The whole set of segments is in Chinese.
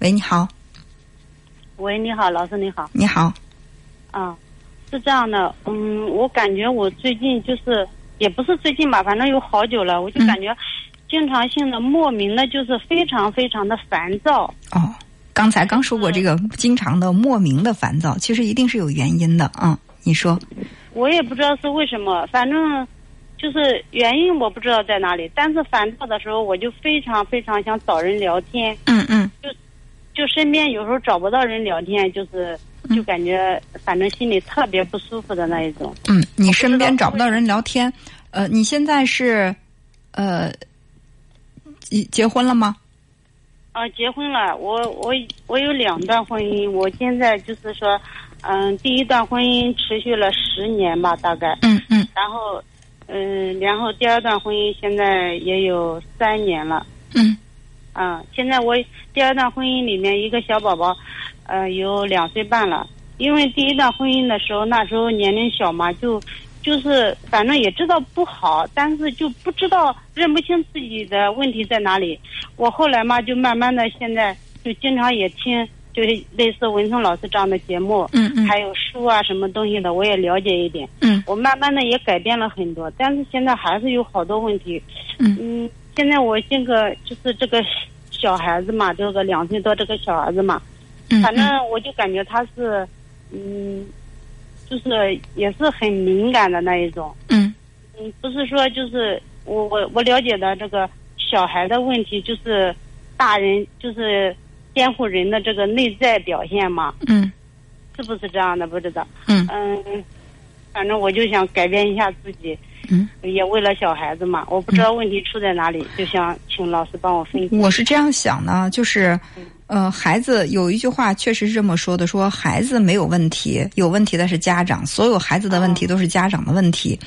喂，你好。喂，你好，老师你好。你好。啊，是这样的，嗯，我感觉我最近就是也不是最近吧，反正有好久了，我就感觉经常性的莫名的，就是非常非常的烦躁。哦，刚才刚说过这个经常的莫名的烦躁，其实一定是有原因的啊。你说。我也不知道是为什么，反正。就是原因我不知道在哪里，但是烦躁的时候我就非常非常想找人聊天。嗯嗯。就就身边有时候找不到人聊天，就是就感觉反正心里特别不舒服的那一种。嗯，你身边找不到人聊天，呃，你现在是呃，结结婚了吗？啊，结婚了。我我我有两段婚姻，我现在就是说，嗯，第一段婚姻持续了十年吧，大概。嗯嗯。然后。嗯，然后第二段婚姻现在也有三年了。嗯，啊，现在我第二段婚姻里面一个小宝宝，呃，有两岁半了。因为第一段婚姻的时候，那时候年龄小嘛，就就是反正也知道不好，但是就不知道认不清自己的问题在哪里。我后来嘛，就慢慢的现在就经常也听。就是类似文聪老师这样的节目，嗯嗯，还有书啊，什么东西的，我也了解一点。嗯，我慢慢的也改变了很多，但是现在还是有好多问题。嗯，现在我这个就是这个小孩子嘛，这个两岁多这个小孩子嘛，反正我就感觉他是，嗯，就是也是很敏感的那一种。嗯，嗯，不是说就是我我我了解的这个小孩的问题，就是大人就是。监护人的这个内在表现嘛，嗯，是不是这样的？不知道，嗯嗯，反正我就想改变一下自己，嗯，也为了小孩子嘛，我不知道问题出在哪里，就想请老师帮我分析。我是这样想的，就是，呃，孩子有一句话确实是这么说的，说孩子没有问题，有问题的是家长，所有孩子的问题都是家长的问题。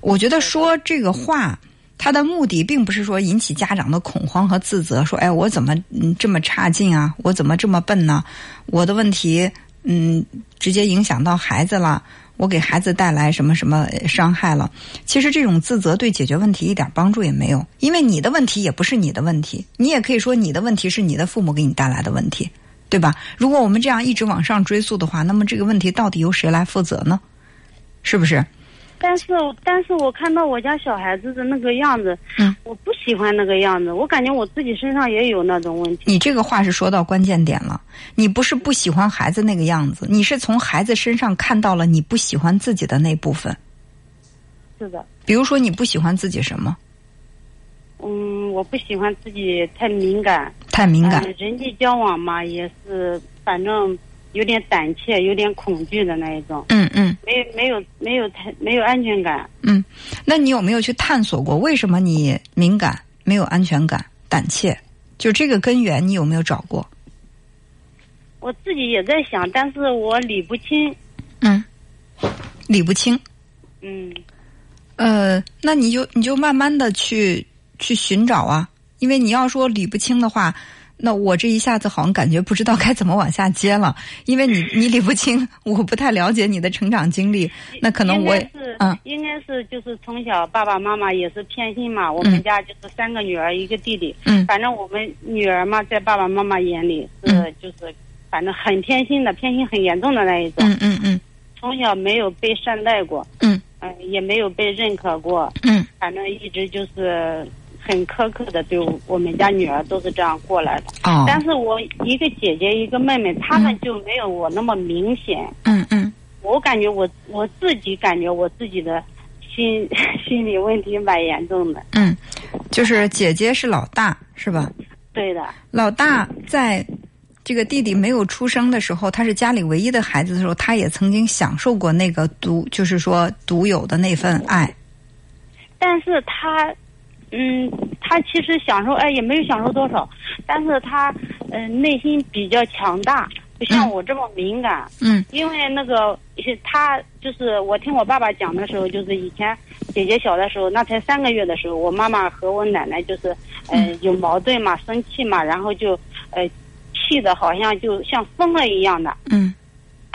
我觉得说这个话。他的目的并不是说引起家长的恐慌和自责，说：“哎，我怎么嗯这么差劲啊？我怎么这么笨呢？我的问题，嗯，直接影响到孩子了，我给孩子带来什么什么伤害了？”其实这种自责对解决问题一点帮助也没有，因为你的问题也不是你的问题，你也可以说你的问题是你的父母给你带来的问题，对吧？如果我们这样一直往上追溯的话，那么这个问题到底由谁来负责呢？是不是？但是，但是我看到我家小孩子的那个样子，嗯，我不喜欢那个样子。我感觉我自己身上也有那种问题。你这个话是说到关键点了。你不是不喜欢孩子那个样子，你是从孩子身上看到了你不喜欢自己的那部分。是的。比如说，你不喜欢自己什么？嗯，我不喜欢自己太敏感。太敏感。人际交往嘛，也是，反正。有点胆怯，有点恐惧的那一种。嗯嗯，没有没有没有太没有安全感。嗯，那你有没有去探索过为什么你敏感、没有安全感、胆怯？就这个根源，你有没有找过？我自己也在想，但是我理不清。嗯，理不清。嗯。呃，那你就你就慢慢的去去寻找啊，因为你要说理不清的话。那我这一下子好像感觉不知道该怎么往下接了，因为你 你理不清，我不太了解你的成长经历，那可能我嗯，应该是就是从小爸爸妈妈也是偏心嘛，我们家就是三个女儿一个弟弟，嗯，反正我们女儿嘛，在爸爸妈妈眼里是就是反正很偏心的，偏心很严重的那一种，嗯嗯嗯，从小没有被善待过，嗯。嗯，也没有被认可过，嗯，反正一直就是。很苛刻的对我们家女儿都是这样过来的，但是我一个姐姐一个妹妹，她们就没有我那么明显。嗯嗯，我感觉我我自己感觉我自己的心 心理问题蛮严重的。嗯，就是姐姐是老大是吧？对的。老大在这个弟弟没有出生的时候，他是家里唯一的孩子的时候，他也曾经享受过那个独，就是说独有的那份爱。但是他。嗯，他其实享受哎也没有享受多少，但是他嗯内心比较强大，不像我这么敏感。嗯，因为那个他就是我听我爸爸讲的时候，就是以前姐姐小的时候，那才三个月的时候，我妈妈和我奶奶就是嗯有矛盾嘛，生气嘛，然后就呃气的好像就像疯了一样的。嗯。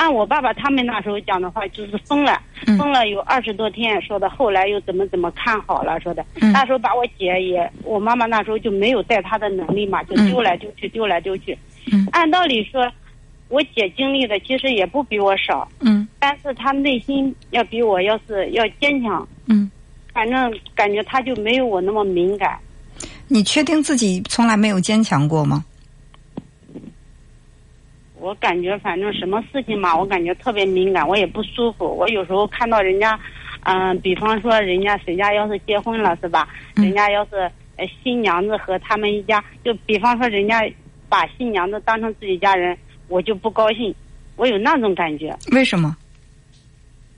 按我爸爸他们那时候讲的话，就是疯了，疯了有二十多天，说的后来又怎么怎么看好了，说的。那时候把我姐也，我妈妈那时候就没有带她的能力嘛，就丢来丢去，丢来丢去，嗯。按道理说，我姐经历的其实也不比我少，嗯。但是她内心要比我要是要坚强。嗯，反正感觉她就没有我那么敏感。你确定自己从来没有坚强过吗？我感觉反正什么事情嘛，我感觉特别敏感，我也不舒服。我有时候看到人家，嗯、比方说人家谁家要是结婚了是吧？嗯人家要是呃新娘子和他们一家，就比方说人家把新娘子当成自己家人，我就不高兴，我有那种感觉。为什么？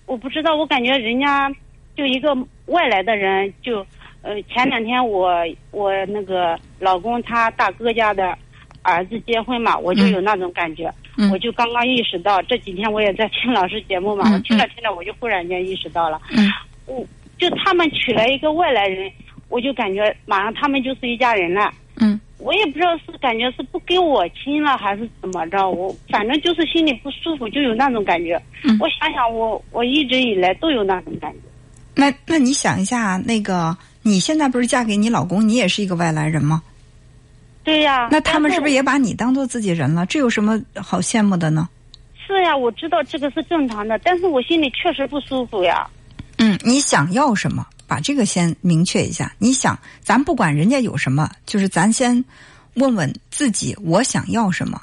我不知道，我感觉人家就一个外来的人，就呃前两天我我那个老公他大哥家的儿子结婚嘛，我就有那种感觉，嗯我就刚刚意识到，这几天我也在听老师节目嘛，嗯我听着听着我就忽然间意识到了，嗯我就他们娶了一个外来人，我就感觉马上他们就是一家人了。嗯我也不知道是感觉是不给我亲了还是怎么着，我反正就是心里不舒服，就有那种感觉。嗯我想想我，我一直以来都有那种感觉。那那你想一下，那个你现在不是嫁给你老公，你也是一个外来人吗？对呀、那他们是不是也也把你当做自己人了？这有什么好羡慕的呢？是呀？我知道这个是正常的，但是我心里确实不舒服呀。嗯，你想要什么？把这个先明确一下。你想，咱不管人家有什么，就是咱先问问自己，我想要什么？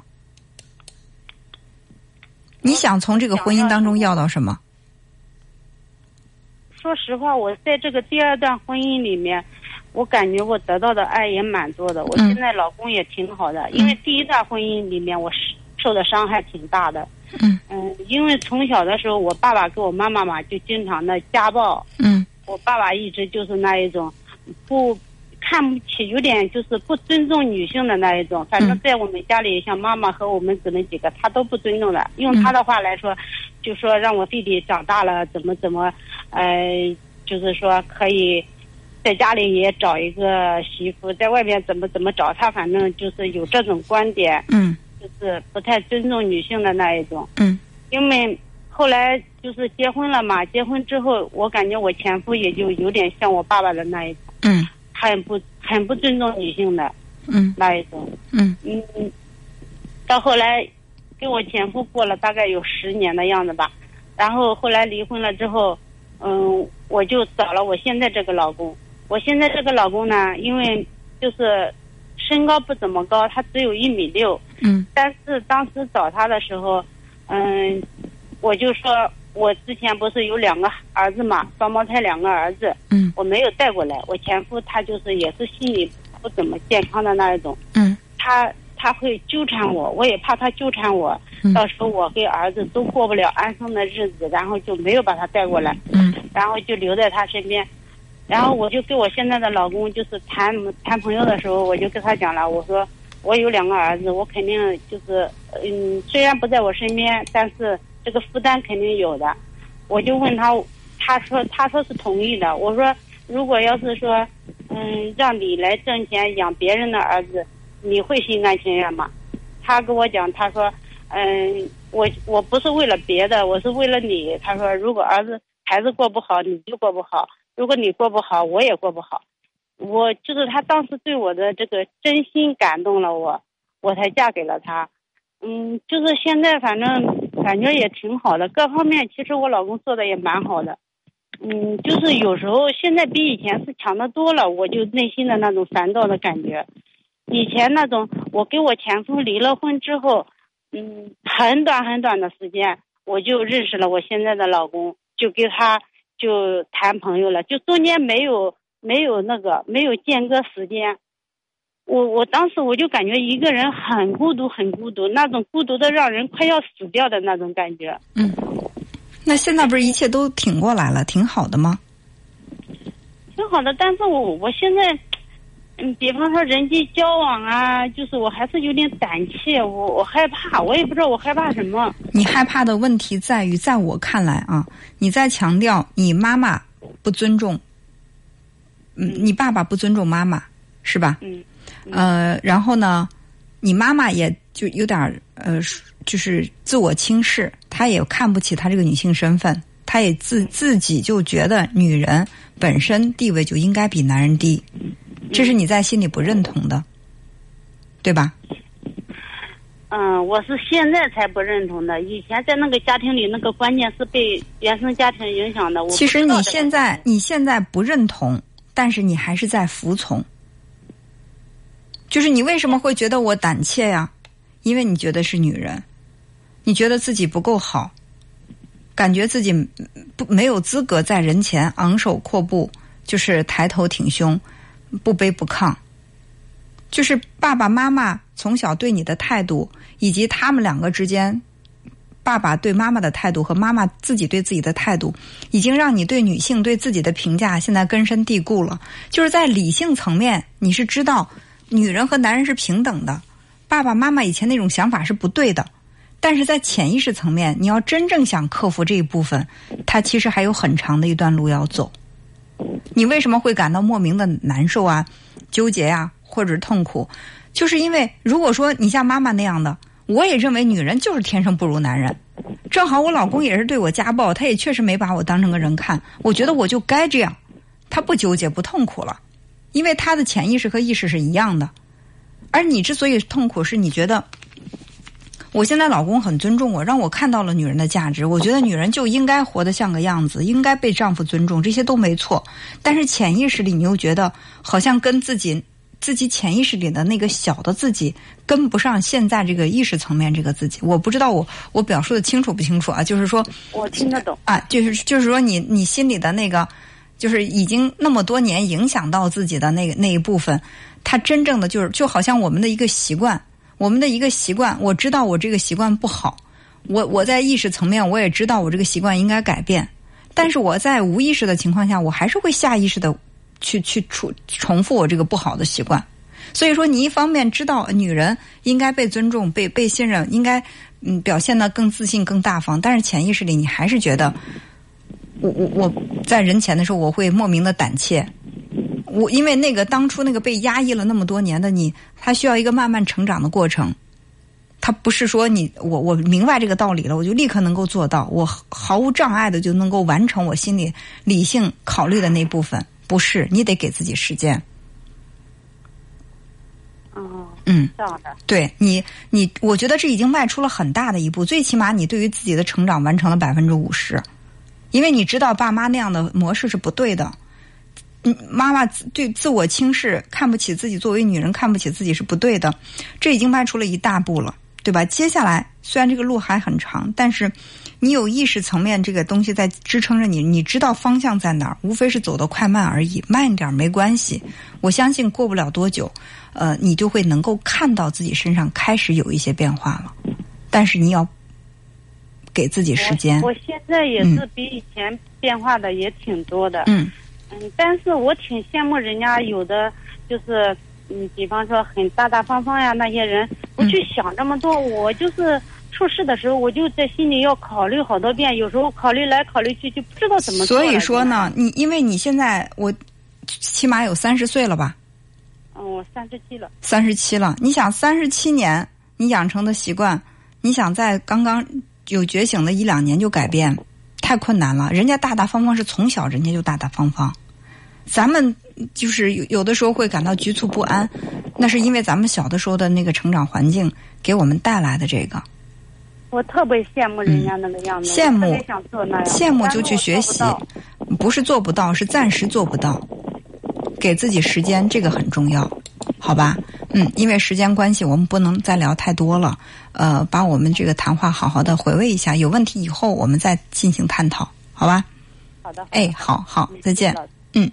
你想从这个婚姻当中要到什么？说实话，我在这个第二段婚姻里面，我感觉我得到的爱也蛮多的。我嗯现在老公也挺好的，因为第一段婚姻里面我是受的伤害挺大的。嗯嗯，因为从小的时候，我爸爸跟我妈妈嘛就经常的家暴，嗯我爸爸一直就是那一种不看不起，有点就是不尊重女性的那一种。反正嗯在我们家里，像妈妈和我们姊妹几个，他都不尊重的。用他的话来说，就说让我弟弟长大了怎么怎么，呃，就是说可以在家里也找一个媳妇，在外面怎么怎么找。他反正就是有这种观点，嗯就是不太尊重女性的那一种。嗯因为后来就是结婚了嘛，结婚之后，我感觉我前夫也就有点像我爸爸的那一种，嗯很不很不尊重女性的嗯那一种。嗯嗯，到后来跟我前夫过了大概有十年的样子吧，然后后来离婚了之后，嗯，我就找了我现在这个老公。我现在这个老公呢，因为就是身高不怎么高，他只有一米六，嗯但是当时找他的时候，嗯，我就说我之前不是有两个儿子嘛，双胞胎两个儿子，嗯我没有带过来。我前夫他就是也是心理不怎么健康的那一种，嗯他他会纠缠我，我也怕他纠缠我，嗯到时候我跟儿子都过不了安生的日子，然后就没有把他带过来，嗯然后就留在他身边。然后我就跟我现在的老公就是谈谈朋友的时候，我就跟他讲了，我说我有两个儿子，我肯定就是嗯，虽然不在我身边，但是这个负担肯定有的。我就问他，他说他说是同意的。我说如果要是说嗯让你来挣钱养别人的儿子，你会心甘情愿吗？他跟我讲，他说嗯我我不是为了别的，我是为了你。他说如果儿子孩子过不好，你就过不好；如果你过不好，我也过不好。我就是他当时对我的这个真心感动了我，我才嫁给了他。嗯，就是现在反正感觉也挺好的，各方面其实我老公做的也蛮好的。嗯，就是有时候现在比以前是强的多了，我就内心的那种烦躁的感觉。以前那种，我跟我前夫离了婚之后，嗯，很短很短的时间，我就认识了我现在的老公，就跟他就谈朋友了，就中间没有没有那个没有间隔时间。我我当时我就感觉一个人很孤独，很孤独，那种孤独的让人快要死掉的那种感觉。嗯。那现在不是一切都挺过来了，挺好的吗？挺好的，但是我我现在，嗯，比方说人际交往啊，就是我还是有点胆怯，我我害怕，我也不知道我害怕什么。你害怕的问题在于，在我看来啊，你在强调你妈妈不尊重，嗯，你爸爸不尊重妈妈，是吧？嗯呃，然后呢，你妈妈也就有点儿呃，就是自我轻视，她也看不起她这个女性身份，她也自自己就觉得女人本身地位就应该比男人低，这是你在心里不认同的，对吧？嗯，我是现在才不认同的。以前在那个家庭里，那个观念是被原生家庭影响的。我其实你现在你现在不认同，但是你还是在服从。就是你为什么会觉得我胆怯呀？因为你觉得是女人，你觉得自己不够好，感觉自己不没有资格在人前昂首阔步，就是抬头挺胸，不卑不亢。就是爸爸妈妈从小对你的态度，以及他们两个之间，爸爸对妈妈的态度和妈妈自己对自己的态度，已经让你对女性对自己的评价现在根深蒂固了。就是在理性层面，你是知道。女人和男人是平等的，爸爸妈妈以前那种想法是不对的，但是在潜意识层面，你要真正想克服这一部分，他其实还有很长的一段路要走。你为什么会感到莫名的难受啊、纠结呀，或者是痛苦？就是因为如果说你像妈妈那样的，我也认为女人就是天生不如男人。正好我老公也是对我家暴，他也确实没把我当成个人看，我觉得我就该这样，他不纠结不痛苦了。因为他的潜意识和意识是一样的，而你之所以痛苦，是你觉得我现在老公很尊重我，让我看到了女人的价值。我觉得女人就应该活得像个样子，应该被丈夫尊重，这些都没错。但是潜意识里，你又觉得好像跟自己自己潜意识里的那个小的自己跟不上现在这个意识层面这个自己。我不知道我我表述的清楚不清楚啊？就是说，我听得懂啊，就是就是说你你心里的那个。就是已经那么多年影响到自己的那个那一部分，他真正的就是就好像我们的一个习惯，我们的一个习惯，我知道我这个习惯不好，我我在意识层面我也知道我这个习惯应该改变，但是我在无意识的情况下，我还是会下意识的去去重重复我这个不好的习惯。所以说，你一方面知道女人应该被尊重、被被信任，应该嗯表现的更自信、更大方，但是潜意识里你还是觉得。我我我在人前的时候，我会莫名的胆怯。我因为那个当初那个被压抑了那么多年的你，他需要一个慢慢成长的过程。他不是说你我我明白这个道理了，我就立刻能够做到，我毫无障碍的就能够完成我心里理性考虑的那部分。不是，你得给自己时间。哦，嗯，这样的。对你，你我觉得这已经迈出了很大的一步，最起码你对于自己的成长完成了百分之五十。因为你知道爸妈那样的模式是不对的，嗯，妈妈对自我轻视、看不起自己，作为女人看不起自己是不对的，这已经迈出了一大步了，对吧？接下来虽然这个路还很长，但是你有意识层面这个东西在支撑着你，你知道方向在哪儿，无非是走得快慢而已，慢一点没关系。我相信过不了多久，呃，你就会能够看到自己身上开始有一些变化了，但是你要。给自己时间。我现在也是比以前变化的也挺多的。嗯。嗯，但是我挺羡慕人家有的，就是嗯，比方说很大大方方呀，那些人不去想这么多。我就是处事的时候，我就在心里要考虑好多遍，有时候考虑来考虑去，就不知道怎么。所以说呢，你因为你现在我起码有三十岁了吧？嗯，我三十七了。三十七了，你想三十七年你养成的习惯，你想在刚刚。有觉醒的一两年就改变，太困难了。人家大大方方是从小人家就大大方方，咱们就是有有的时候会感到局促不安，那是因为咱们小的时候的那个成长环境给我们带来的这个。我特别羡慕人家那个样子，羡慕想做那样，羡慕就去学习，不是做不到，是暂时做不到。给自己时间，这个很重要，好吧？嗯，因为时间关系，我们不能再聊太多了。呃，把我们这个谈话好好的回味一下，有问题以后我们再进行探讨，好吧？好的。哎，好好，再见。嗯。